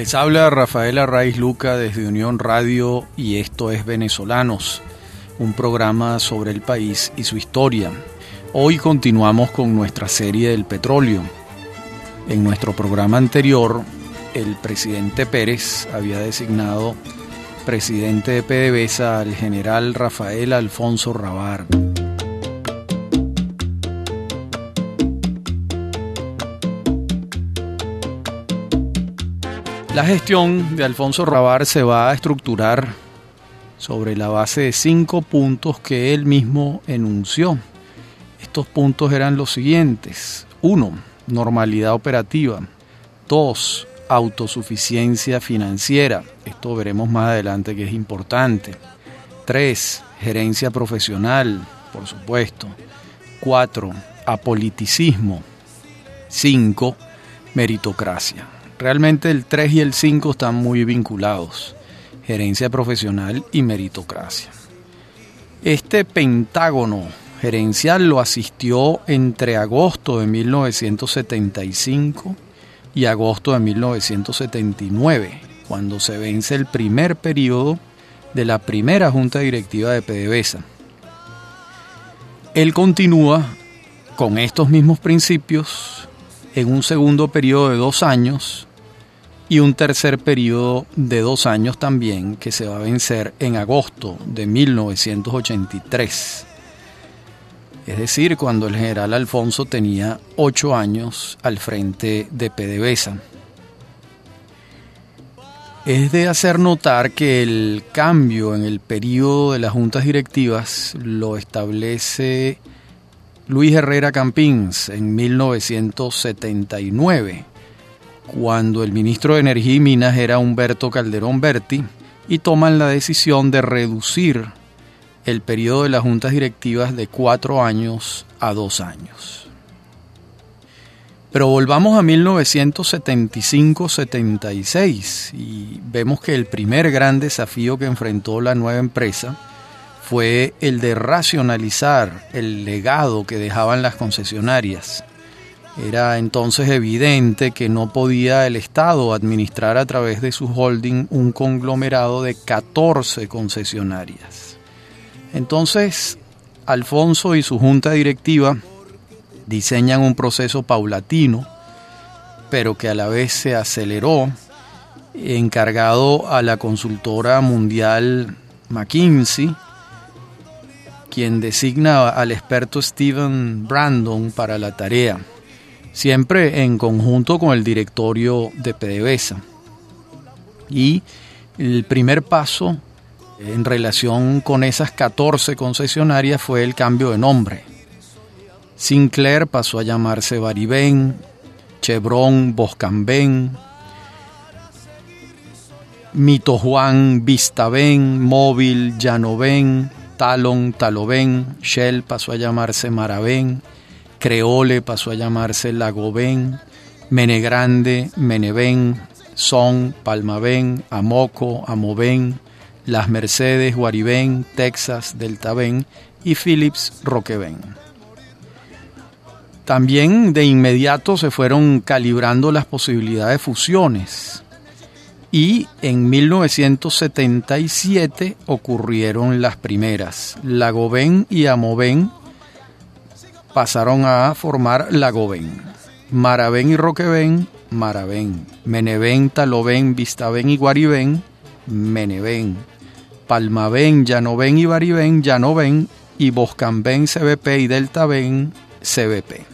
Les habla Rafael Arraiz Luca desde Unión Radio y esto es Venezolanos, un programa sobre el país y su historia. Hoy continuamos con nuestra serie del petróleo. En nuestro programa anterior, el presidente Pérez había designado presidente de PDVSA al general Rafael Alfonso Rabar. La gestión de Alfonso Rabar se va a estructurar sobre la base de cinco puntos que él mismo enunció. Estos puntos eran los siguientes. 1. Normalidad operativa. 2 autosuficiencia financiera. Esto veremos más adelante que es importante. 3. Gerencia profesional, por supuesto. 4. Apoliticismo. 5. Meritocracia. Realmente el 3 y el 5 están muy vinculados. Gerencia profesional y meritocracia. Este pentágono gerencial lo asistió entre agosto de 1975 y agosto de 1979, cuando se vence el primer periodo de la primera junta directiva de PDVSA. Él continúa con estos mismos principios en un segundo periodo de dos años y un tercer periodo de dos años también que se va a vencer en agosto de 1983 es decir, cuando el general Alfonso tenía ocho años al frente de PDVSA. Es de hacer notar que el cambio en el periodo de las juntas directivas lo establece Luis Herrera Campins en 1979, cuando el ministro de Energía y Minas era Humberto Calderón Berti, y toman la decisión de reducir el periodo de las juntas directivas de cuatro años a dos años. Pero volvamos a 1975-76 y vemos que el primer gran desafío que enfrentó la nueva empresa fue el de racionalizar el legado que dejaban las concesionarias. Era entonces evidente que no podía el Estado administrar a través de su holding un conglomerado de 14 concesionarias. Entonces, Alfonso y su junta directiva diseñan un proceso paulatino, pero que a la vez se aceleró, encargado a la consultora mundial McKinsey, quien designa al experto Steven Brandon para la tarea, siempre en conjunto con el directorio de PDVSA. Y el primer paso en relación con esas 14 concesionarias fue el cambio de nombre. Sinclair pasó a llamarse Baribén, Chevron Boscambén, Mito Juan Vistaben, Móvil Llanoven, Talon Taloven, Shell pasó a llamarse Maravén, Creole pasó a llamarse Lagoven, Menegrande, Menevén, Son, Palmavén, Amoco, Amovén, las Mercedes, Guaribén, Texas, Deltaven y Philips Roqueven. También de inmediato se fueron calibrando las posibilidades de fusiones y en 1977 ocurrieron las primeras. Lagoven y Amoven pasaron a formar Lagoven. Maravén y Roqueven, Maravén. Menevén, Taloven, Vistaven y Guaribén, Menevén. Palmaven, Llanoven y Baribén, Llanoven y Boscambén CBP y Deltaven CBP.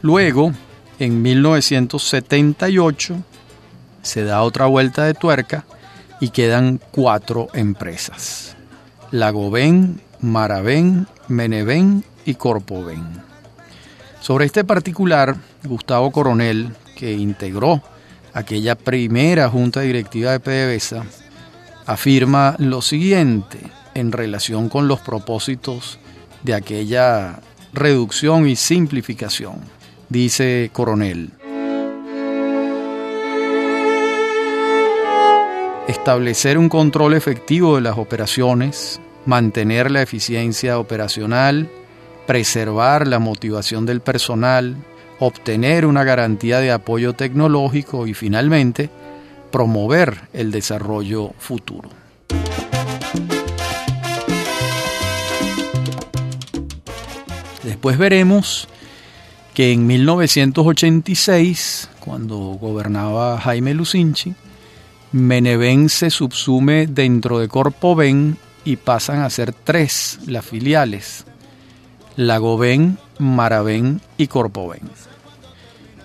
Luego, en 1978, se da otra vuelta de tuerca y quedan cuatro empresas. Lagoven, Maravén, Menevén y Corpoven. Sobre este particular, Gustavo Coronel, que integró aquella primera junta directiva de PDVSA, afirma lo siguiente en relación con los propósitos de aquella reducción y simplificación. Dice Coronel. Establecer un control efectivo de las operaciones, mantener la eficiencia operacional, preservar la motivación del personal, obtener una garantía de apoyo tecnológico y finalmente promover el desarrollo futuro. Después veremos que en 1986, cuando gobernaba Jaime Lucinchi, Meneven se subsume dentro de Corpoven y pasan a ser tres las filiales, Lagoven, Maraven y Corpoven.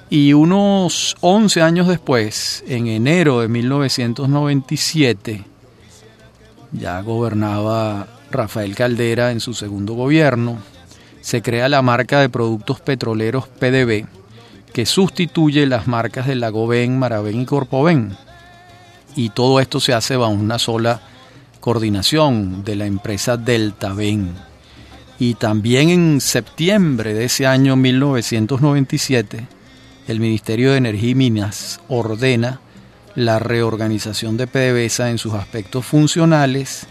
Y unos 11 años después, en enero de 1997, ya gobernaba Rafael Caldera en su segundo gobierno, se crea la marca de productos petroleros PDB, que sustituye las marcas de Lagoven, Maraven y Corpoven. Y todo esto se hace bajo una sola coordinación de la empresa Deltaven. Y también en septiembre de ese año 1997, el Ministerio de Energía y Minas ordena la reorganización de PDVSA en sus aspectos funcionales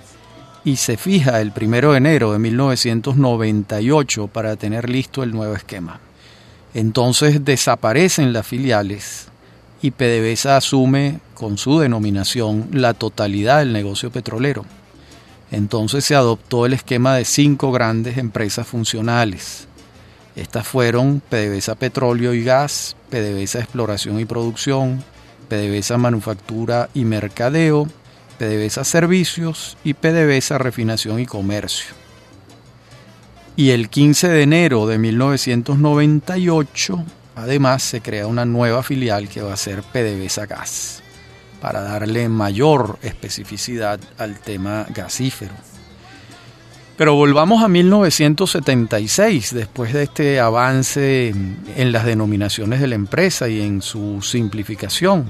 y se fija el primero de enero de 1998 para tener listo el nuevo esquema. Entonces desaparecen las filiales y PDVSA asume con su denominación la totalidad del negocio petrolero. Entonces se adoptó el esquema de cinco grandes empresas funcionales. Estas fueron PDVSA Petróleo y Gas, PDVSA Exploración y Producción, PDVSA Manufactura y Mercadeo, PDVSA Servicios y PDVSA Refinación y Comercio. Y el 15 de enero de 1998, además, se crea una nueva filial que va a ser PDVSA Gas, para darle mayor especificidad al tema gasífero. Pero volvamos a 1976, después de este avance en las denominaciones de la empresa y en su simplificación.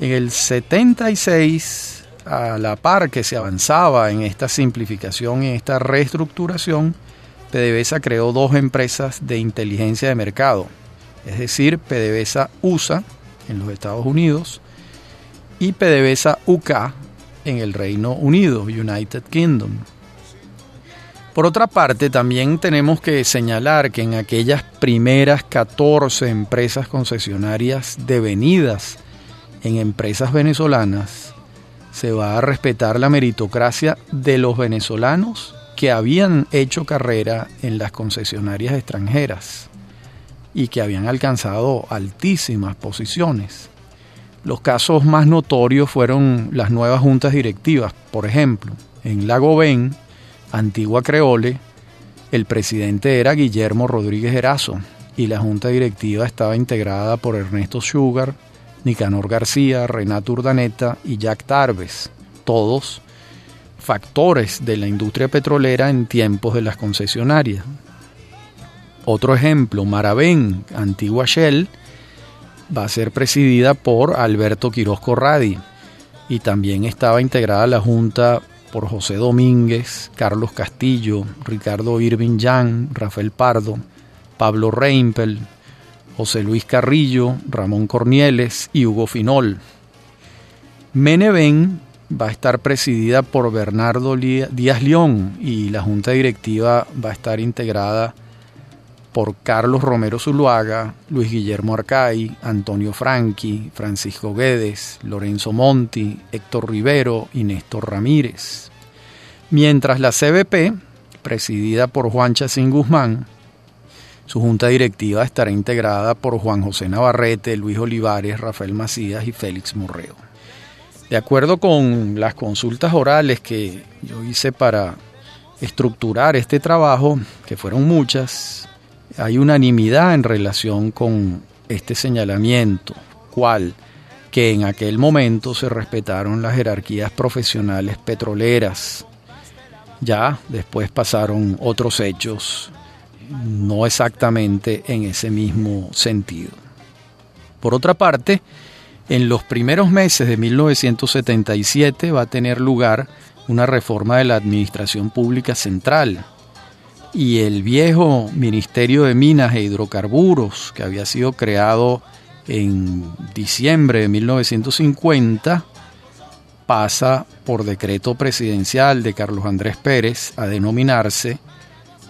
En el 76, a la par que se avanzaba en esta simplificación y esta reestructuración, PDVSA creó dos empresas de inteligencia de mercado, es decir, PDVSA USA en los Estados Unidos y PDVSA UK en el Reino Unido, United Kingdom. Por otra parte, también tenemos que señalar que en aquellas primeras 14 empresas concesionarias devenidas en empresas venezolanas, se va a respetar la meritocracia de los venezolanos que habían hecho carrera en las concesionarias extranjeras y que habían alcanzado altísimas posiciones. Los casos más notorios fueron las nuevas juntas directivas, por ejemplo, en Lago Ben, antigua Creole, el presidente era Guillermo Rodríguez Erazo y la junta directiva estaba integrada por Ernesto Sugar, Nicanor García, Renato Urdaneta y Jack Tarbes, todos factores de la industria petrolera en tiempos de las concesionarias. Otro ejemplo, Maravén, antigua Shell, va a ser presidida por Alberto Quiroz Corradi y también estaba integrada la Junta por José Domínguez, Carlos Castillo, Ricardo Irving Yang, Rafael Pardo, Pablo Reimpel, José Luis Carrillo, Ramón Cornieles y Hugo Finol. Meneven va a estar presidida por Bernardo Díaz León y la junta directiva va a estar integrada por Carlos Romero Zuluaga, Luis Guillermo Arcay, Antonio Franqui, Francisco Guedes, Lorenzo Monti, Héctor Rivero y Néstor Ramírez. Mientras la CBP, presidida por Juan Chacín Guzmán, su junta directiva estará integrada por Juan José Navarrete, Luis Olivares, Rafael Macías y Félix Morreo. De acuerdo con las consultas orales que yo hice para estructurar este trabajo, que fueron muchas, hay unanimidad en relación con este señalamiento, cual que en aquel momento se respetaron las jerarquías profesionales petroleras. Ya después pasaron otros hechos no exactamente en ese mismo sentido. Por otra parte, en los primeros meses de 1977 va a tener lugar una reforma de la Administración Pública Central y el viejo Ministerio de Minas e Hidrocarburos, que había sido creado en diciembre de 1950, pasa por decreto presidencial de Carlos Andrés Pérez a denominarse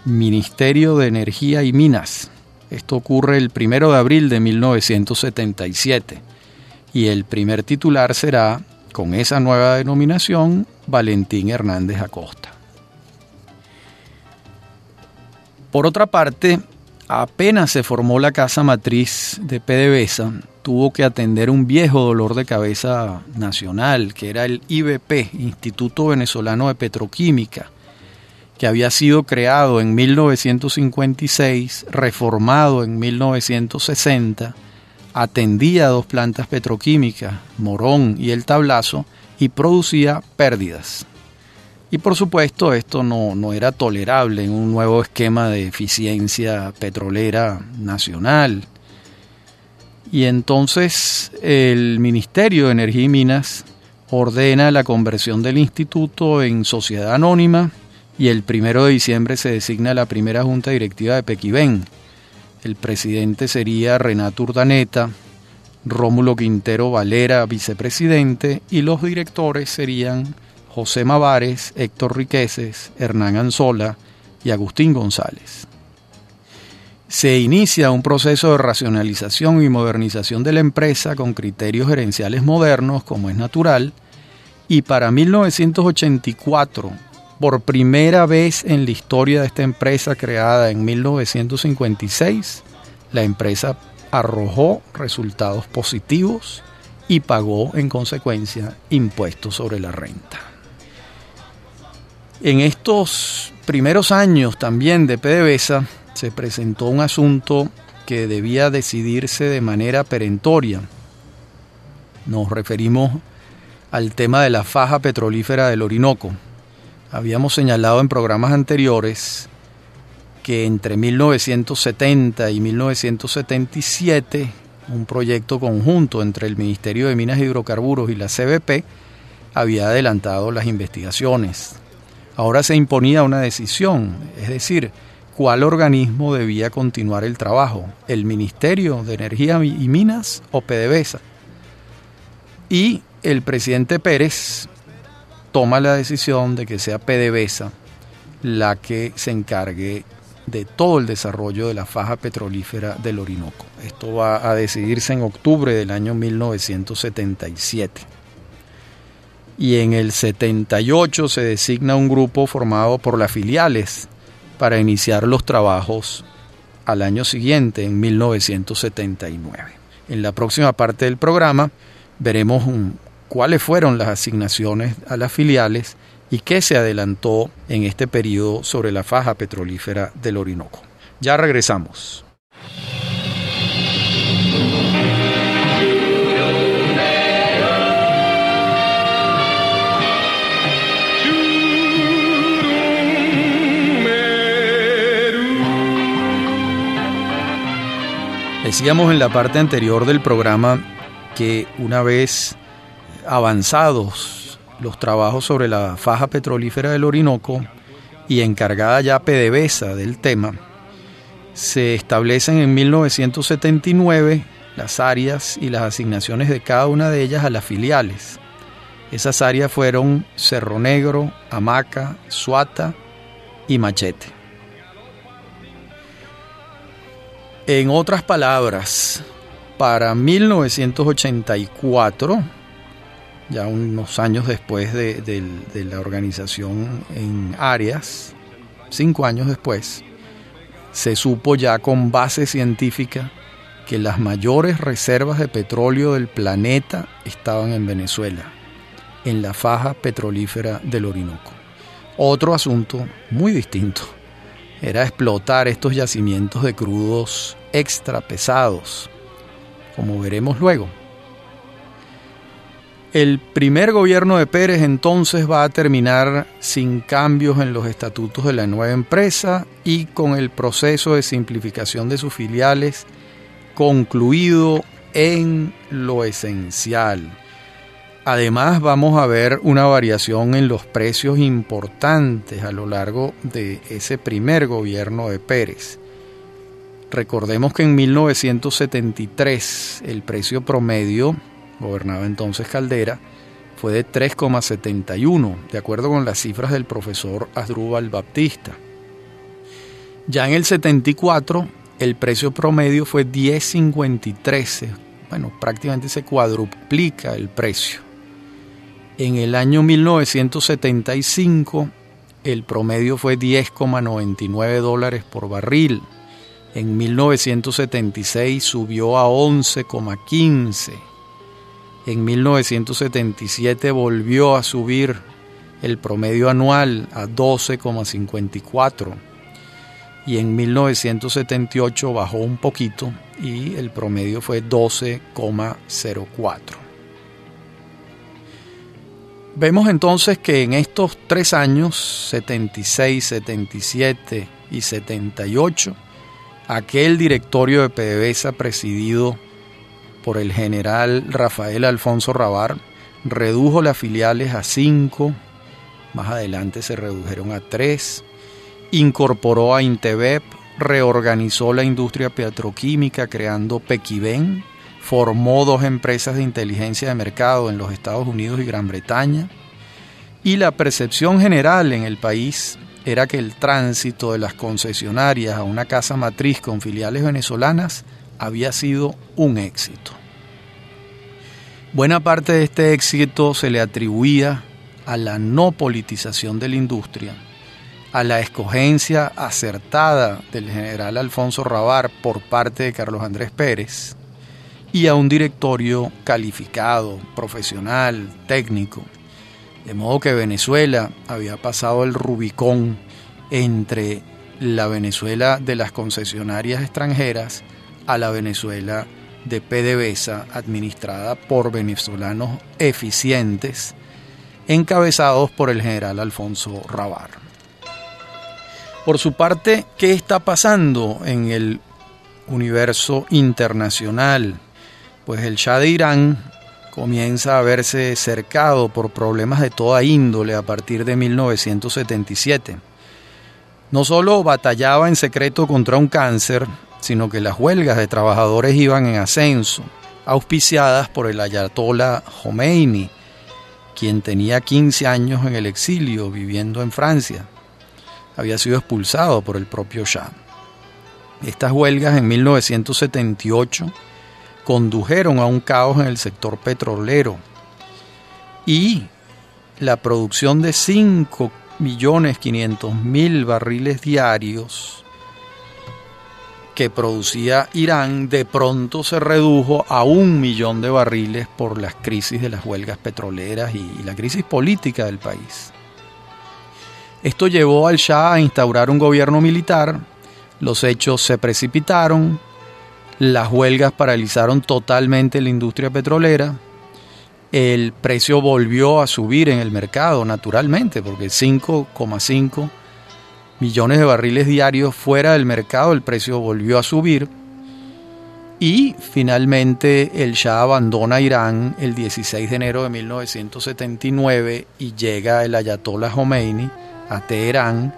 Ministerio de Energía y Minas. Esto ocurre el primero de abril de 1977. y el primer titular será, con esa nueva denominación, Valentín Hernández Acosta. Por otra parte, apenas se formó la casa matriz de PDVSA, tuvo que atender un viejo dolor de cabeza nacional, que era el IBP, Instituto Venezolano de Petroquímica, que había sido creado en 1956, reformado en 1960, atendía dos plantas petroquímicas, Morón y El Tablazo, y producía pérdidas. Y por supuesto esto no, no, era tolerable en un nuevo esquema de eficiencia petrolera nacional. Y entonces el Ministerio de Energía y Minas ordena la conversión del instituto en sociedad anónima y el primero de diciembre se designa la primera junta directiva de Pequibén. El presidente sería Renato Urdaneta, Rómulo Quintero Valera, vicepresidente, y los directores serían José Mavares, Héctor Riqueses, Hernán Anzola y Agustín González. Se inicia un proceso de racionalización y modernización de la empresa con criterios gerenciales modernos, como es natural, y para 1984, por primera vez en la historia de esta empresa creada en 1956, la empresa arrojó resultados positivos y pagó en consecuencia impuestos sobre la renta. En estos primeros años también de PDVSA se presentó un asunto que debía decidirse de manera perentoria. Nos referimos al tema de la faja petrolífera del Orinoco. Habíamos señalado en programas anteriores que entre 1970 y 1977 un proyecto conjunto entre el Ministerio de Minas y Hidrocarburos y la CBP había adelantado las investigaciones. Ahora se imponía una decisión, es decir, cuál organismo debía continuar el trabajo, el Ministerio de Energía y Minas o PDVSA. Y el presidente Pérez toma la decisión de que sea PDVSA la que se encargue de todo el desarrollo de la faja petrolífera del Orinoco. Esto va a decidirse en octubre del año 1977. Y en el 78 se designa un grupo formado por las filiales para iniciar los trabajos al año siguiente, en 1979. En la próxima parte del programa veremos cuáles fueron las asignaciones a las filiales y qué se adelantó en este periodo sobre la faja petrolífera del Orinoco. Ya regresamos. Decíamos en la parte anterior del programa que una vez avanzados los trabajos sobre la faja petrolífera del Orinoco y encargada ya PDVSA del tema, se establecen en 1979 las áreas y las asignaciones de cada una de ellas a las filiales. Esas áreas fueron Cerro Negro, Hamaca, Suata y Machete. En otras palabras, para 1984, ya unos años después de, la organización en áreas, cinco años después, se supo ya con base científica que las mayores reservas de petróleo del planeta estaban en Venezuela, en la faja petrolífera del Orinoco. Otro asunto muy distinto era explotar estos yacimientos de crudos extra pesados, como veremos luego. El primer gobierno de Pérez entonces va a terminar sin cambios en los estatutos de la nueva empresa y con el proceso de simplificación de sus filiales concluido en lo esencial. Además vamos a ver una variación en los precios importantes a lo largo de ese primer gobierno de Pérez. Recordemos que en 1973 el precio promedio gobernaba entonces Caldera, fue de 3,71, de acuerdo con las cifras del profesor Asdrúbal Baptista. Ya en el 74, el precio promedio fue 10,53, bueno, prácticamente se cuadruplica el precio. En el año 1975 el promedio fue 10,99 dólares por barril. En 1976 subió a 11,15. En 1977 volvió a subir el promedio anual a 12,54 y en 1978 bajó un poquito y el promedio fue 12,04. Vemos entonces que en estos tres años, 76, 77 y 78, aquel directorio de PDVSA presidido por el general Rafael Alfonso Rabar redujo las filiales a cinco, más adelante se redujeron a tres, incorporó a Intevep, reorganizó la industria petroquímica creando Pequiven, formó dos empresas de inteligencia de mercado en los Estados Unidos y Gran Bretaña, y la percepción general en el país era que el tránsito de las concesionarias a una casa matriz con filiales venezolanas había sido un éxito. Buena parte de este éxito se le atribuía a la no politización de la industria, a la escogencia acertada del general Alfonso Rabar por parte de Carlos Andrés Pérez y a un directorio calificado, profesional, técnico. De modo que Venezuela había pasado el Rubicón entre la Venezuela de las concesionarias extranjeras a la Venezuela de PDVSA administrada por venezolanos eficientes encabezados por el general Alfonso Rabar. Por su parte, ¿qué está pasando en el universo internacional? Pues el Shah de Irán comienza a verse cercado por problemas de toda índole a partir de 1977. No solo batallaba en secreto contra un cáncer, sino que las huelgas de trabajadores iban en ascenso, auspiciadas por el ayatollah Khomeini, quien tenía 15 años en el exilio viviendo en Francia había sido expulsado por el propio Shah. Estas huelgas en 1978 condujeron a un caos en el sector petrolero. Y la producción de 5.500.000 barriles diarios que producía Irán de pronto se redujo a un millón de barriles por las crisis de las huelgas petroleras y la crisis política del país. Esto llevó al Shah a instaurar un gobierno militar, los hechos se precipitaron, las huelgas paralizaron totalmente la industria petrolera, el precio volvió a subir en el mercado naturalmente, porque 5,5 millones de barriles diarios fuera del mercado, el precio volvió a subir. Y finalmente el Shah abandona Irán el 16 de enero de 1979 y llega el Ayatollah Khomeini a Teherán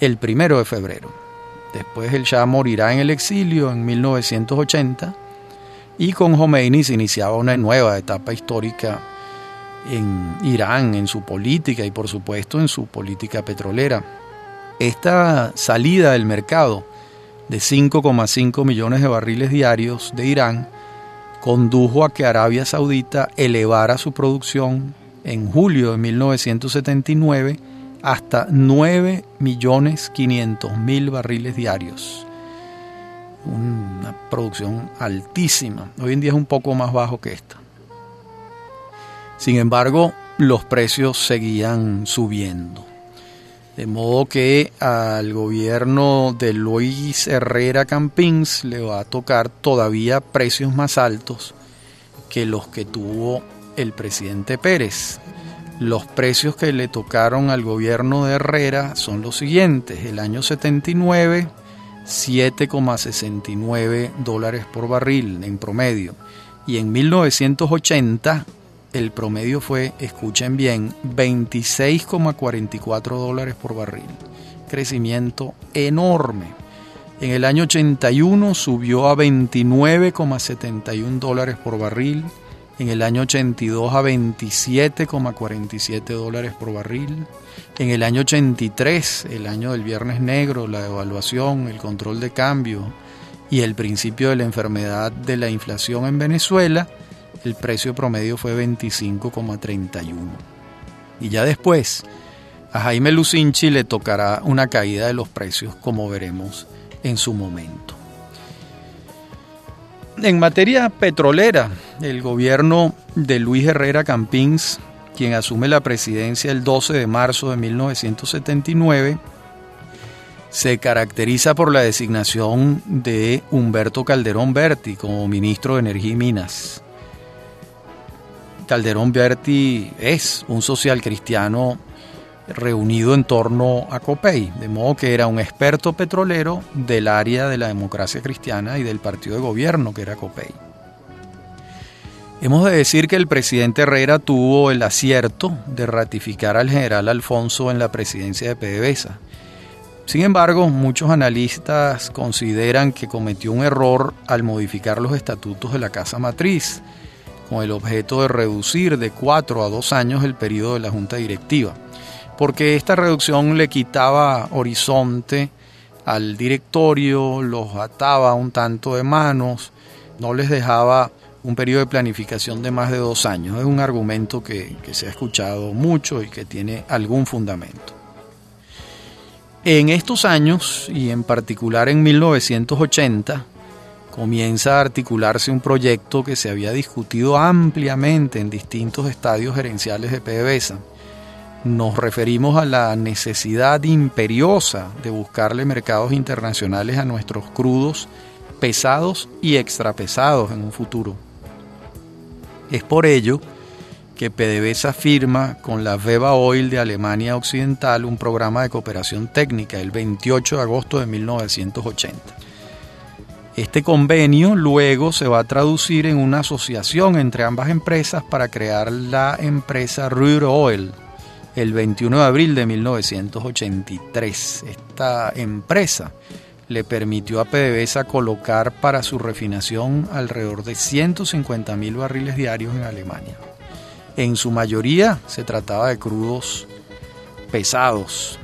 el primero de febrero. Después el Shah morirá en el exilio en 1980 y con Khomeini se iniciaba una nueva etapa histórica en Irán, en su política y por supuesto en su política petrolera. Esta salida del mercado de 5,5 millones de barriles diarios de Irán condujo a que Arabia Saudita elevara su producción en julio de 1979 hasta 9.500.000 barriles diarios. Una producción altísima. Hoy en día es un poco más bajo que esta. Sin embargo, los precios seguían subiendo. De modo que al gobierno de Luis Herrera Campins le va a tocar todavía precios más altos que los que tuvo el presidente Pérez. Los precios que le tocaron al gobierno de Herrera son los siguientes. El año 79, 7,69 dólares por barril en promedio. Y en 1980 el promedio fue, escuchen bien, 26,44 dólares por barril. Crecimiento enorme. En el año 81 subió a 29,71 dólares por barril en el año 82 a 27,47 dólares por barril, en el año 83, el año del Viernes Negro, la devaluación, el control de cambio y el principio de la enfermedad de la inflación en Venezuela, el precio promedio fue 25,31. Y ya después, a Jaime Lucinchi le tocará una caída de los precios, como veremos en su momento. En materia petrolera, el gobierno de Luis Herrera Campins, quien asume la presidencia el 12 de marzo de 1979, se caracteriza por la designación de Humberto Calderón Berti como ministro de Energía y Minas. Calderón Berti es un social cristiano reunido en torno a Copey, de modo que era un experto petrolero del área de la democracia cristiana y del partido de gobierno que era Copey. Hemos de decir que el presidente Herrera tuvo el acierto de ratificar al general Alfonso en la presidencia de PDVSA. Sin embargo, muchos analistas consideran que cometió un error al modificar los estatutos de la Casa Matriz, con el objeto de reducir de cuatro a dos años el periodo de la Junta Directiva porque esta reducción le quitaba horizonte al directorio, los ataba un tanto de manos, no les dejaba un periodo de planificación de más de dos años. Es un argumento que, que se ha escuchado mucho y que tiene algún fundamento. En estos años, y en particular en 1980, comienza a articularse un proyecto que se había discutido ampliamente en distintos estadios gerenciales de PDVSA nos referimos a la necesidad imperiosa de buscarle mercados internacionales a nuestros crudos pesados y extrapesados en un futuro. Es por ello que PDVSA firma con la Veba Oil de Alemania Occidental un programa de cooperación técnica el 28 de agosto de 1980. Este convenio luego se va a traducir en una asociación entre ambas empresas para crear la empresa Ruhr Oil, el 21 de abril de 1983. Esta empresa le permitió a PDVSA colocar para su refinación alrededor de 150 mil barriles diarios en Alemania. En su mayoría se trataba de crudos pesados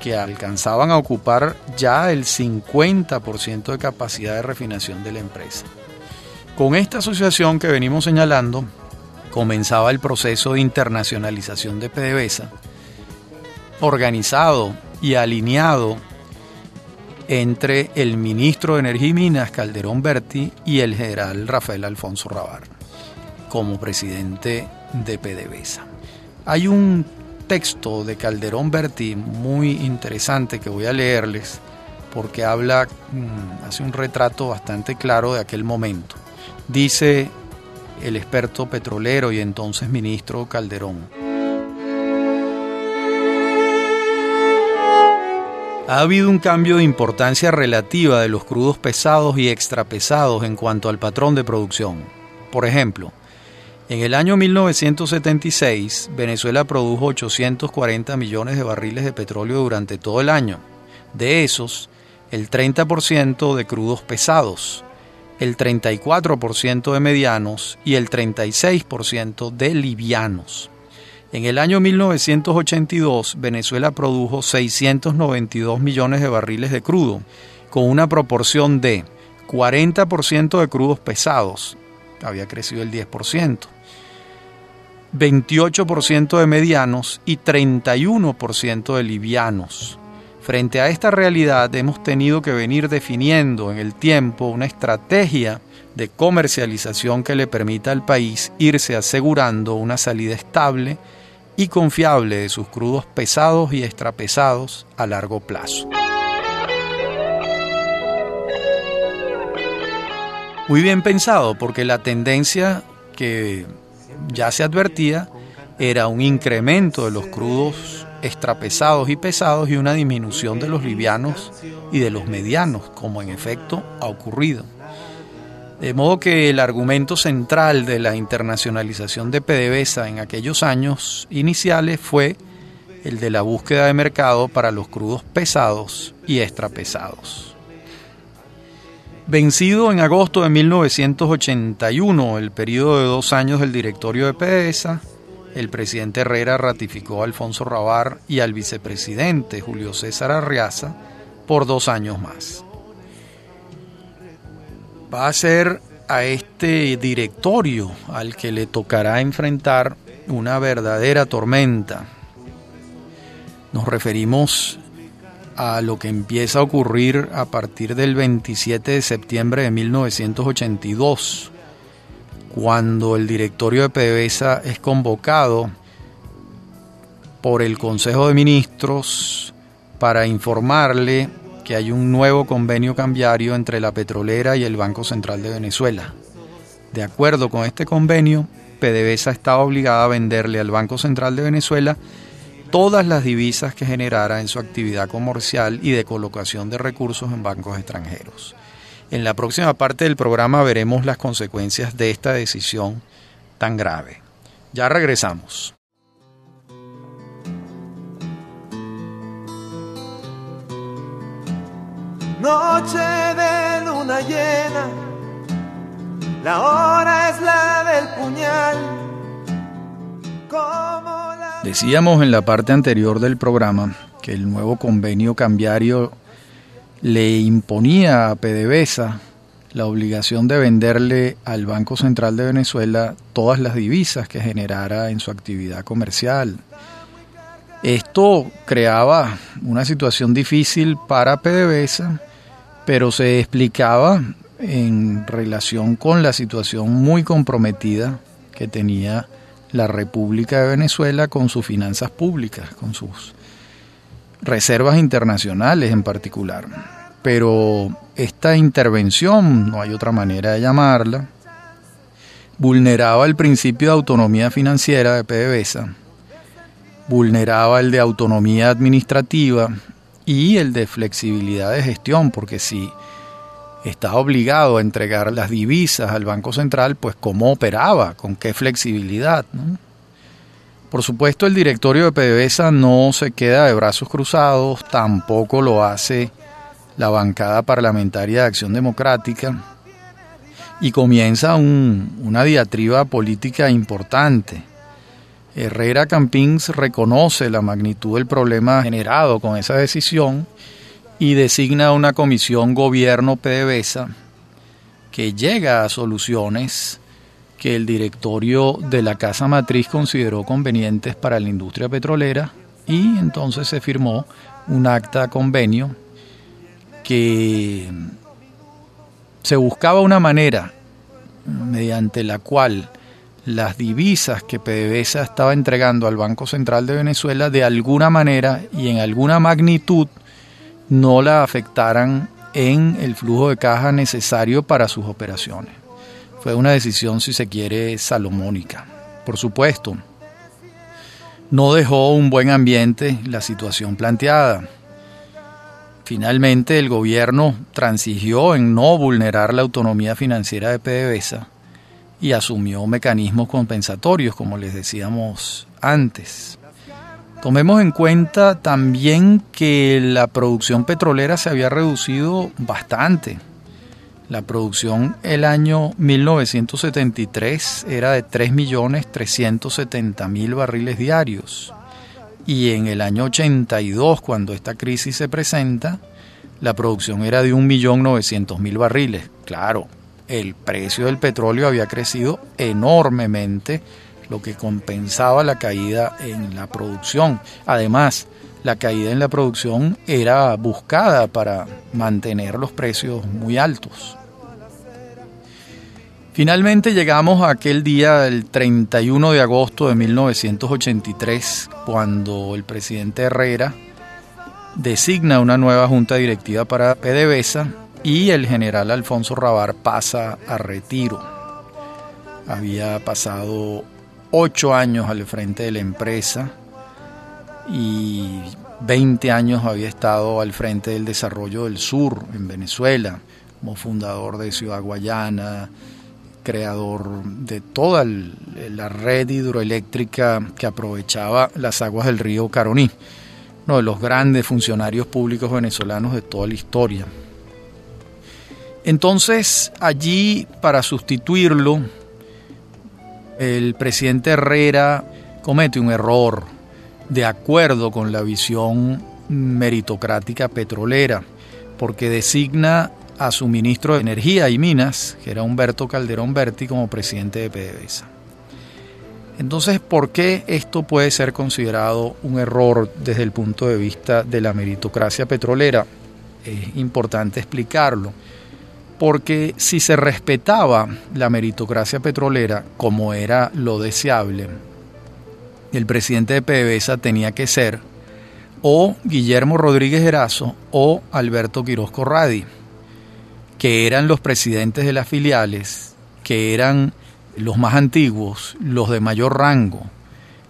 que alcanzaban a ocupar ya el 50% de capacidad de refinación de la empresa. Con esta asociación que venimos señalando, comenzaba el proceso de internacionalización de PDVSA, organizado y alineado entre el ministro de Energía y Minas, Calderón Berti, y el general Rafael Alfonso Rabar, como presidente de PDVSA. Hay un texto de Calderón Berti muy interesante que voy a leerles porque habla, mm, hace un retrato bastante claro de aquel momento. Dice el experto petrolero y entonces ministro Calderón. Ha habido un cambio de importancia relativa de los crudos pesados y extrapesados en cuanto al patrón de producción. Por ejemplo, en el año 1976, Venezuela produjo 840 millones de barriles de petróleo durante todo el año. De esos, el 30% de crudos pesados, el 34% de medianos y el 36% de livianos. En el año 1982, Venezuela produjo 692 millones de barriles de crudo, con una proporción de 40% de crudos pesados, había crecido el 10%, 28% de medianos y 31% de livianos. Frente a esta realidad hemos tenido que venir definiendo en el tiempo una estrategia de comercialización que le permita al país irse asegurando una salida estable y confiable de sus crudos pesados y extrapesados a largo plazo. Muy bien pensado, porque la tendencia que ya se advertía era un incremento de los crudos extrapesados y pesados y una disminución de los livianos y de los medianos, como en efecto ha ocurrido. De modo que el argumento central de la internacionalización de PDVSA en aquellos años iniciales fue el de la búsqueda de mercado para los crudos pesados y extrapesados. Vencido en agosto de 1981 el periodo de dos años del directorio de PDVSA, el presidente Herrera ratificó a Alfonso Rabar y al vicepresidente Julio César Arriaza por dos años más. va a ser a este directorio al que le tocará enfrentar una verdadera tormenta. Nos referimos a lo que empieza a ocurrir a partir del 27 de septiembre de 1982, cuando el directorio de PDVSA es convocado por el Consejo de Ministros para informarle que hay un nuevo convenio cambiario entre la petrolera y el Banco Central de Venezuela. De acuerdo con este convenio, PDVSA estaba obligada a venderle al Banco Central de Venezuela todas las divisas que generara en su actividad comercial y de colocación de recursos en bancos extranjeros. En la próxima parte del programa veremos las consecuencias de esta decisión tan grave. Ya regresamos. Noche de luna llena, la hora es la del puñal. Decíamos en la parte anterior del programa que el nuevo convenio cambiario le imponía a PDVSA la obligación de venderle al Banco Central de Venezuela todas las divisas que generara en su actividad comercial. Esto creaba una situación difícil para PDVSA pero se explicaba en relación con la situación muy comprometida que tenía la República de Venezuela con sus finanzas públicas, con sus reservas internacionales en particular. Pero esta intervención, no hay otra manera de llamarla, vulneraba el principio de autonomía financiera de PDVSA, vulneraba el de autonomía administrativa y el de flexibilidad de gestión, porque si está obligado a entregar las divisas al Banco Central, pues cómo operaba, con qué flexibilidad. Por supuesto, el directorio de PDVSA no se queda de brazos cruzados, tampoco lo hace la bancada parlamentaria de Acción Democrática, y comienza una diatriba política importante. Herrera Campins reconoce la magnitud del problema generado con esa decisión y designa una comisión gobierno PDVSA que llega a soluciones que el directorio de la Casa Matriz consideró convenientes para la industria petrolera y entonces se firmó un acta convenio que se buscaba una manera mediante la cual las divisas que PDVSA estaba entregando al Banco Central de Venezuela de alguna manera y en alguna magnitud no la afectaran en el flujo de caja necesario para sus operaciones. Fue una decisión, si se quiere, salomónica. Por supuesto, no dejó un buen ambiente la situación planteada. Finalmente, el gobierno transigió en no vulnerar la autonomía financiera de PDVSA y asumió mecanismos compensatorios, como les decíamos antes. Tomemos en cuenta también que la producción petrolera se había reducido bastante. La producción el año 1973 era de 3.370.000 barriles diarios y en el año 82, cuando esta crisis se presenta, la producción era de 1.900.000 barriles. Claro, el precio del petróleo había crecido enormemente, lo que compensaba la caída en la producción. Además, la caída en la producción era buscada para mantener los precios muy altos. Finalmente llegamos a aquel día del 31 de agosto de 1983, cuando el presidente Herrera designa una nueva junta directiva para PDVSA y el general Alfonso Rabar pasa a retiro. Había pasado ocho años al frente de la empresa y 20 años había estado al frente del desarrollo del sur en Venezuela, como fundador de Ciudad Guayana, creador de toda la red hidroeléctrica que aprovechaba las aguas del río Caroní, uno de los grandes funcionarios públicos venezolanos de toda la historia. Entonces, allí, para sustituirlo, el presidente Herrera comete un error de acuerdo con la visión meritocrática petrolera, porque designa a su ministro de Energía y Minas, que era Humberto Calderón Berti, como presidente de PDVSA. Entonces, ¿por qué esto puede ser considerado un error desde el punto de vista de la meritocracia petrolera? Es importante explicarlo, porque si se respetaba la meritocracia petrolera como era lo deseable, el presidente de PDVSA tenía que ser o Guillermo Rodríguez Erazo o Alberto Quiroz Corradi, que eran los presidentes de las filiales, que eran los más antiguos, los de mayor rango.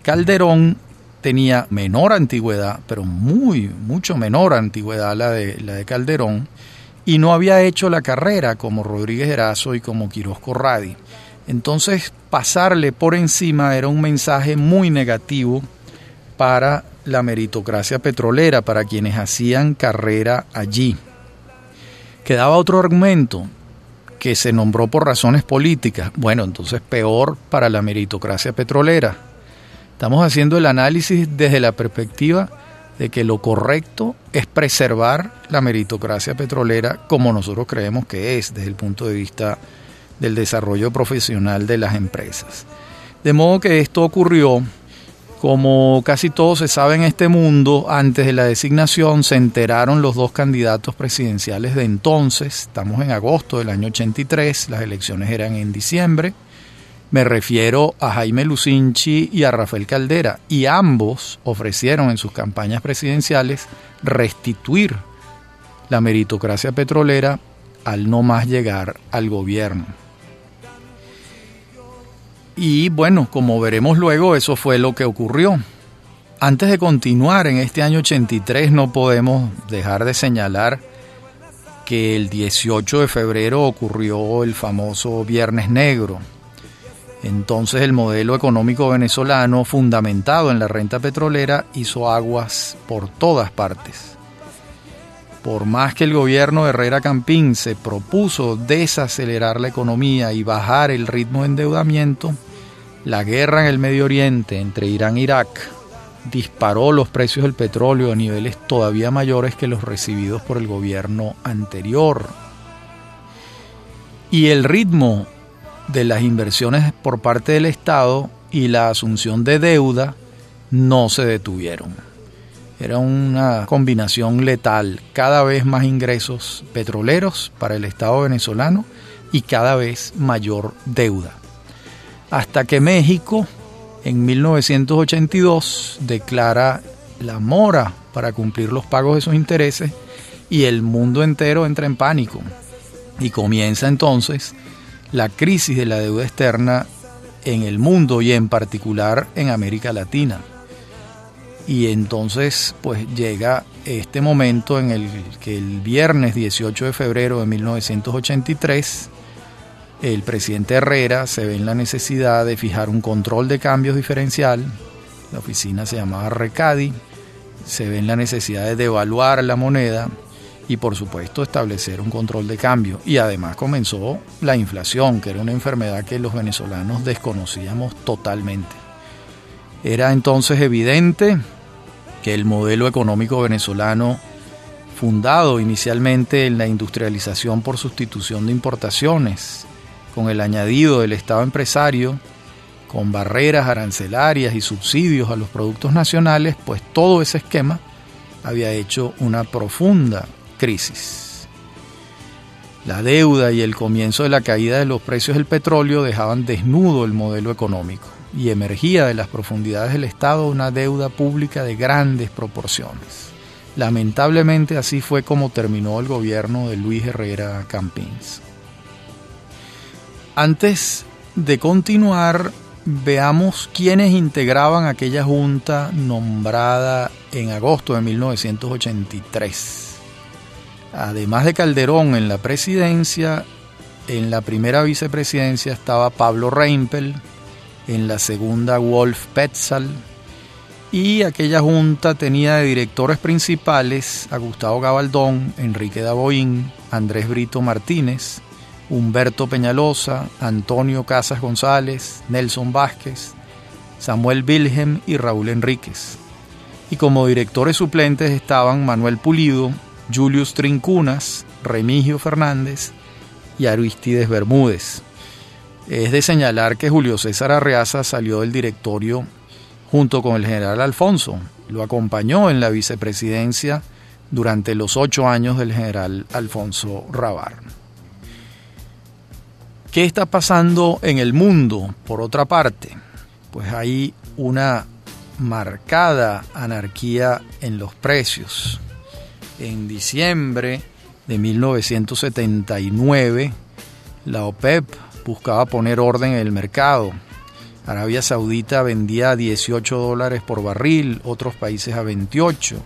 Calderón tenía menor antigüedad, pero muy, mucho menor antigüedad la de, la de Calderón, y no había hecho la carrera como Rodríguez Erazo y como Quiroz Corradi. Entonces, pasarle por encima era un mensaje muy negativo para la meritocracia petrolera, para quienes hacían carrera allí. Quedaba otro argumento, que se nombró por razones políticas. Bueno, entonces peor para la meritocracia petrolera. Estamos haciendo el análisis desde la perspectiva de que lo correcto es preservar la meritocracia petrolera como nosotros creemos que es desde el punto de vista del desarrollo profesional de las empresas. De modo que esto ocurrió como casi todo se sabe en este mundo, antes de la designación se enteraron los dos candidatos presidenciales de entonces, estamos en agosto del año 83, las elecciones eran en diciembre, me refiero a Jaime Lucinchi y a Rafael Caldera, y ambos ofrecieron en sus campañas presidenciales restituir la meritocracia petrolera al no más llegar al gobierno. Y bueno, como veremos luego, eso fue lo que ocurrió. Antes de continuar en este año 83 no podemos dejar de señalar que el 18 de febrero ocurrió el famoso Viernes Negro. Entonces el modelo económico venezolano fundamentado en la renta petrolera hizo aguas por todas partes. Por más que el gobierno de Herrera Campín se propuso desacelerar la economía y bajar el ritmo de endeudamiento, la guerra en el Medio Oriente entre Irán e Irak disparó los precios del petróleo a niveles todavía mayores que los recibidos por el gobierno anterior. Y el ritmo de las inversiones por parte del Estado y la asunción de deuda no se detuvieron. Era una combinación letal, cada vez más ingresos petroleros para el Estado venezolano y cada vez mayor deuda. Hasta que México en 1982 declara la mora para cumplir los pagos de sus intereses y el mundo entero entra en pánico. Y comienza entonces la crisis de la deuda externa en el mundo y en particular en América Latina. Y entonces pues llega este momento en el que el viernes 18 de febrero de 1983 el presidente Herrera se ve en la necesidad de fijar un control de cambios diferencial, la oficina se llamaba Recadi, se ve en la necesidad de devaluar la moneda y por supuesto establecer un control de cambio. Y además comenzó la inflación, que era una enfermedad que los venezolanos desconocíamos totalmente. Era entonces evidente que el modelo económico venezolano, fundado inicialmente en la industrialización por sustitución de importaciones, con el añadido del Estado empresario, con barreras arancelarias y subsidios a los productos nacionales, pues todo ese esquema había hecho una profunda crisis. La deuda y el comienzo de la caída de los precios del petróleo dejaban desnudo el modelo económico y emergía de las profundidades del Estado una deuda pública de grandes proporciones. Lamentablemente así fue como terminó el gobierno de Luis Herrera Campins. Antes de continuar, veamos quiénes integraban aquella junta nombrada en agosto de 1983. Además de Calderón en la presidencia, en la primera vicepresidencia estaba Pablo Reimpel, en la segunda Wolf Petzal, y aquella junta tenía de directores principales a Gustavo Gabaldón, Enrique Daboín, Andrés Brito Martínez, Humberto Peñalosa, Antonio Casas González, Nelson Vázquez, Samuel Wilhelm y Raúl Enríquez. Y como directores suplentes estaban Manuel Pulido, Julius Trincunas, Remigio Fernández y Aristides Bermúdez. Es de señalar que Julio César Arreaza salió del directorio junto con el general Alfonso. Lo acompañó en la vicepresidencia durante los ocho años del general Alfonso Rabar. ¿Qué está pasando en el mundo? Por otra parte, pues hay una marcada anarquía en los precios. En diciembre de 1979, la OPEP buscaba poner orden en el mercado. Arabia Saudita vendía a 18 dólares por barril, otros países a 28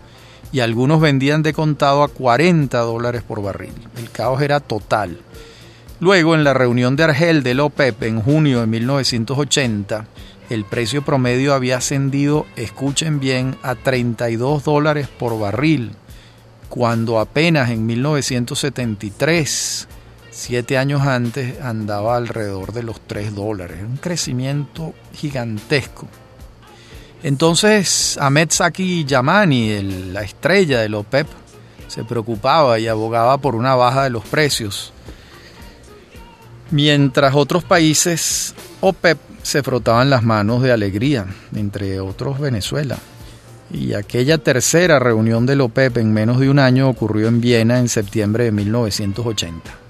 y algunos vendían de contado a 40 dólares por barril. El caos era total. Luego, en la reunión de Argel del OPEP en junio de 1980, el precio promedio había ascendido, escuchen bien, a 32 dólares por barril, cuando apenas en 1973, siete años antes, andaba alrededor de los 3 dólares. Un crecimiento gigantesco. Entonces, Ahmed Saki Yamani, la estrella del OPEP, se preocupaba y abogaba por una baja de los precios mientras otros países OPEP se frotaban las manos de alegría, entre otros Venezuela. Y aquella tercera reunión del OPEP en menos de un año ocurrió en Viena en septiembre de 1980.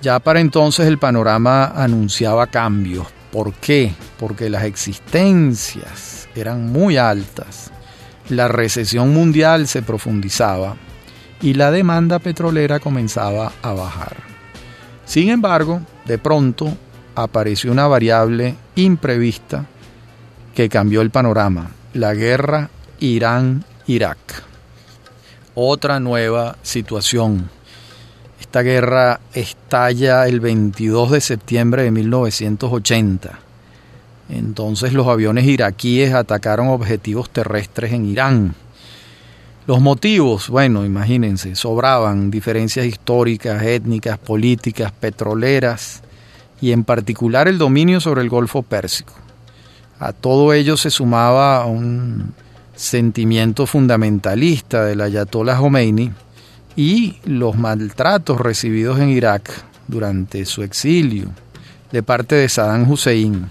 Ya para entonces el panorama anunciaba cambios. ¿Por qué? Porque las existencias eran muy altas, la recesión mundial se profundizaba y la demanda petrolera comenzaba a bajar. Sin embargo, de pronto apareció una variable imprevista que cambió el panorama, la guerra Irán-Irak. Otra nueva situación. Esta guerra estalla el 22 de septiembre de 1980. Entonces los aviones iraquíes atacaron objetivos terrestres en Irán los motivos, bueno, imagínense, sobraban diferencias históricas, étnicas, políticas, petroleras y en particular el dominio sobre el Golfo Pérsico. A todo ello se sumaba un sentimiento fundamentalista del Ayatollah Khomeini y los maltratos recibidos en Irak durante su exilio de parte de Saddam Hussein.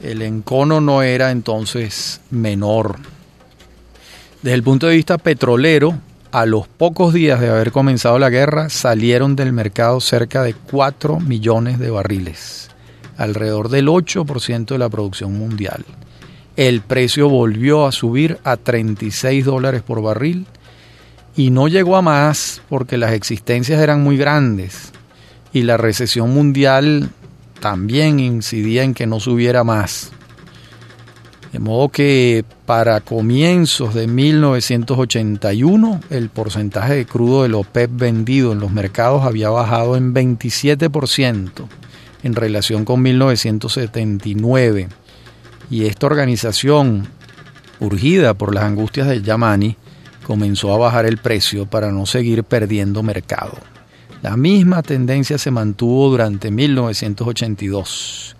El encono no era entonces menor. Desde el punto de vista petrolero, a los pocos días de haber comenzado la guerra, salieron del mercado cerca de 4 millones de barriles, alrededor del 8% de la producción mundial. El precio volvió a subir a 36 dólares por barril y no llegó a más porque las existencias eran muy grandes y la recesión mundial también incidía en que no subiera más. De modo que para comienzos de 1981 el porcentaje de crudo del OPEP vendido en los mercados había bajado en 27% en relación con 1979. Y esta organización, urgida por las angustias del Yamani, comenzó a bajar el precio para no seguir perdiendo mercado. La misma tendencia se mantuvo durante 1982.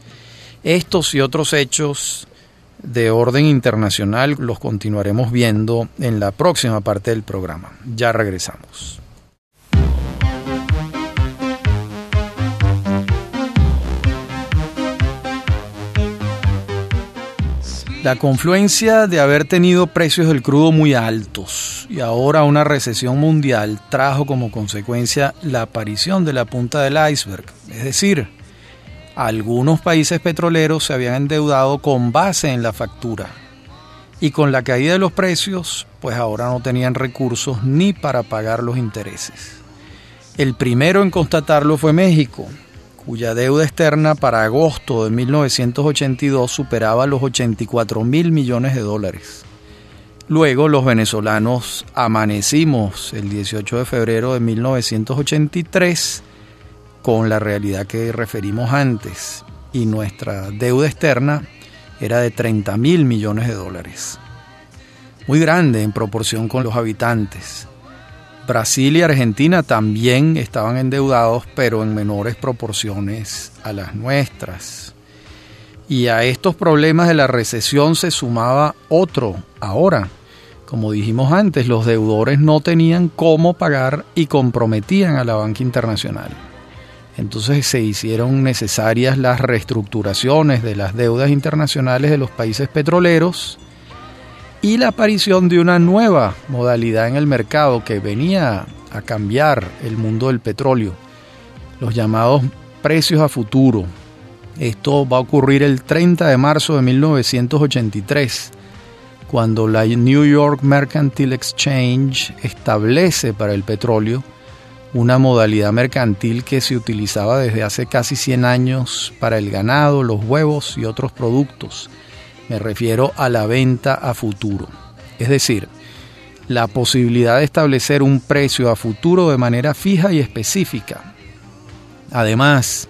Estos y otros hechos de orden internacional los continuaremos viendo en la próxima parte del programa. Ya regresamos. La confluencia de haber tenido precios del crudo muy altos y ahora una recesión mundial trajo como consecuencia la aparición de la punta del iceberg, es decir, algunos países petroleros se habían endeudado con base en la factura y con la caída de los precios, pues ahora no tenían recursos ni para pagar los intereses. El primero en constatarlo fue México, cuya deuda externa para agosto de 1982 superaba los 84 mil millones de dólares. Luego los venezolanos amanecimos el 18 de febrero de 1983 con la realidad que referimos antes y nuestra deuda externa era de 30 mil millones de dólares. Muy grande en proporción con los habitantes. Brasil y Argentina también estaban endeudados, pero en menores proporciones a las nuestras. Y a estos problemas de la recesión se sumaba otro ahora, Como dijimos antes, los deudores no tenían cómo pagar y comprometían a la banca internacional. Entonces se hicieron necesarias las reestructuraciones de las deudas internacionales de los países petroleros y la aparición de una nueva modalidad en el mercado que venía a cambiar el mundo del petróleo, los llamados precios a futuro. Esto va a ocurrir el 30 de marzo de 1983, cuando la New York Mercantile Exchange establece para el petróleo una modalidad mercantil que se utilizaba desde hace casi 100 años para el ganado, los huevos y otros productos me refiero a la venta a futuro. Es decir, la posibilidad de establecer un precio a futuro de manera fija y específica. Además,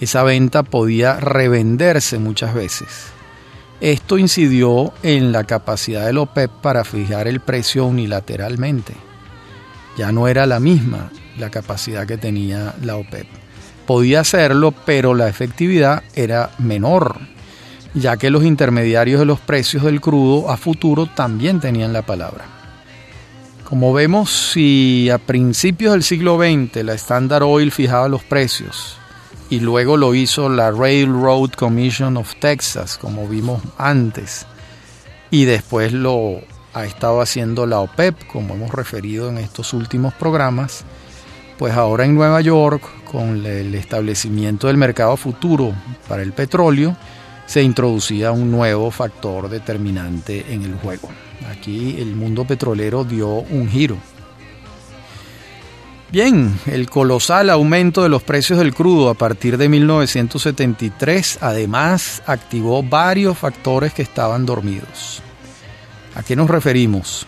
esa venta podía revenderse muchas veces. Esto incidió en la capacidad del OPEP para fijar el precio unilateralmente. Ya no era la misma la capacidad que tenía la OPEP. Podía hacerlo, pero la efectividad era menor ya que los intermediarios de los precios del crudo a futuro también tenían la palabra. Como vemos, si a principios del siglo XX la Standard Oil fijaba los precios y luego lo hizo la Railroad Commission of Texas, como vimos antes, y después lo ha estado haciendo la OPEP, como hemos referido en estos últimos programas, pues ahora en Nueva York, con el establecimiento del mercado futuro para el petróleo, se introducía un nuevo factor determinante en el juego. Aquí el mundo petrolero dio un giro. Bien, el colosal aumento de los precios del crudo a partir de 1973 además activó varios factores que estaban dormidos. ¿A qué nos referimos?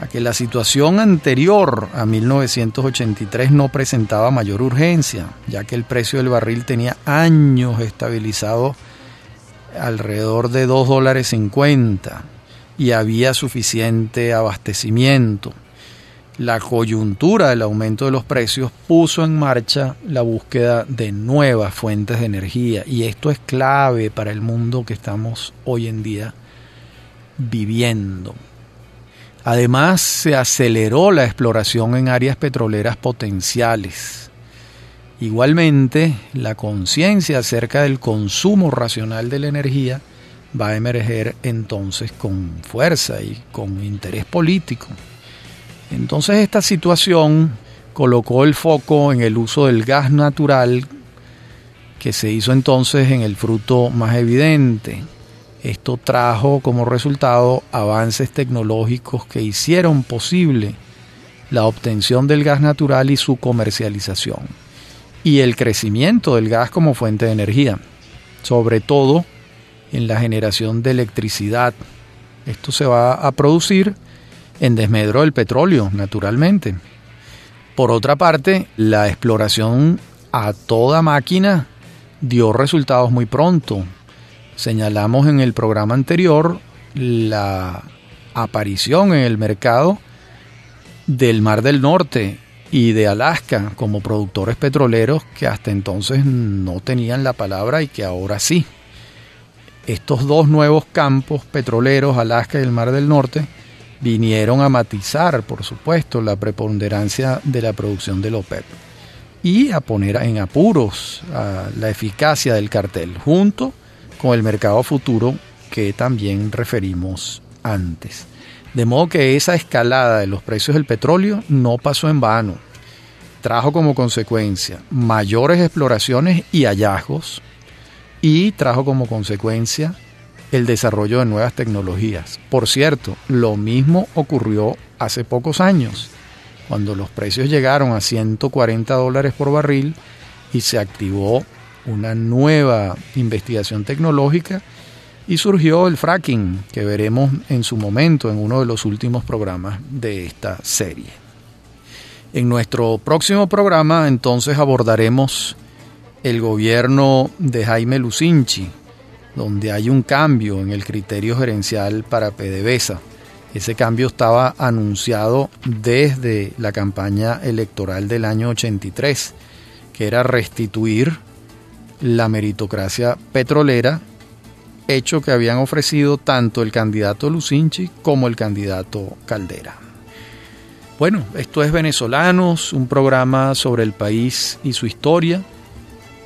A que la situación anterior a 1983 no presentaba mayor urgencia, ya que el precio del barril tenía años estabilizado alrededor de 2 dólares 50 y había suficiente abastecimiento. La coyuntura del aumento de los precios puso en marcha la búsqueda de nuevas fuentes de energía y esto es clave para el mundo que estamos hoy en día viviendo. Además, se aceleró la exploración en áreas petroleras potenciales Igualmente, la conciencia acerca del consumo racional de la energía va a emerger entonces con fuerza y con interés político. Entonces esta situación colocó el foco en el uso del gas natural que se hizo entonces en el fruto más evidente. Esto trajo como resultado avances tecnológicos que hicieron posible la obtención del gas natural y su comercialización y el crecimiento del gas como fuente de energía, sobre todo en la generación de electricidad. Esto se va a producir en desmedro del petróleo, naturalmente. Por otra parte, la exploración a toda máquina dio resultados muy pronto. Señalamos en el programa anterior la aparición en el mercado del Mar del Norte y de Alaska como productores petroleros que hasta entonces no tenían la palabra y que ahora sí. Estos dos nuevos campos petroleros, Alaska y el Mar del Norte, vinieron a matizar, por supuesto, la preponderancia de la producción del OPEP y a poner en apuros la eficacia del cartel, junto con el mercado futuro que también referimos antes. De modo que esa escalada de los precios del petróleo no pasó en vano. Trajo como consecuencia mayores exploraciones y hallazgos y trajo como consecuencia el desarrollo de nuevas tecnologías. Por cierto, lo mismo ocurrió hace pocos años, cuando los precios llegaron a 140 dólares por barril y se activó una nueva investigación tecnológica y surgió el fracking, que veremos en su momento en uno de los últimos programas de esta serie. En nuestro próximo programa entonces abordaremos el gobierno de Jaime Lucinchi, donde hay un cambio en el criterio gerencial para PDVSA. Ese cambio estaba anunciado desde la campaña electoral del año 83, que era restituir la meritocracia petrolera hecho que habían ofrecido tanto el candidato Lucinchi como el candidato Caldera. Bueno, esto es Venezolanos, un programa sobre el país y su historia.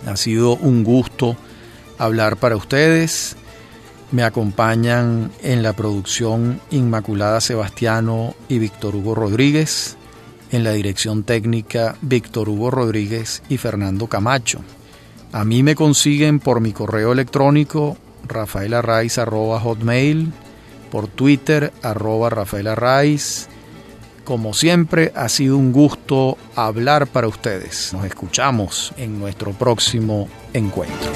Ha sido un gusto hablar para ustedes. Me acompañan en la producción Inmaculada Sebastiano y Víctor Hugo Rodríguez, en la dirección técnica Víctor Hugo Rodríguez y Fernando Camacho. A mí me consiguen por mi correo electrónico hotmail, por Twitter arroba rafaelarraiz. Como siempre, ha sido un gusto hablar para ustedes. Nos escuchamos en nuestro próximo encuentro.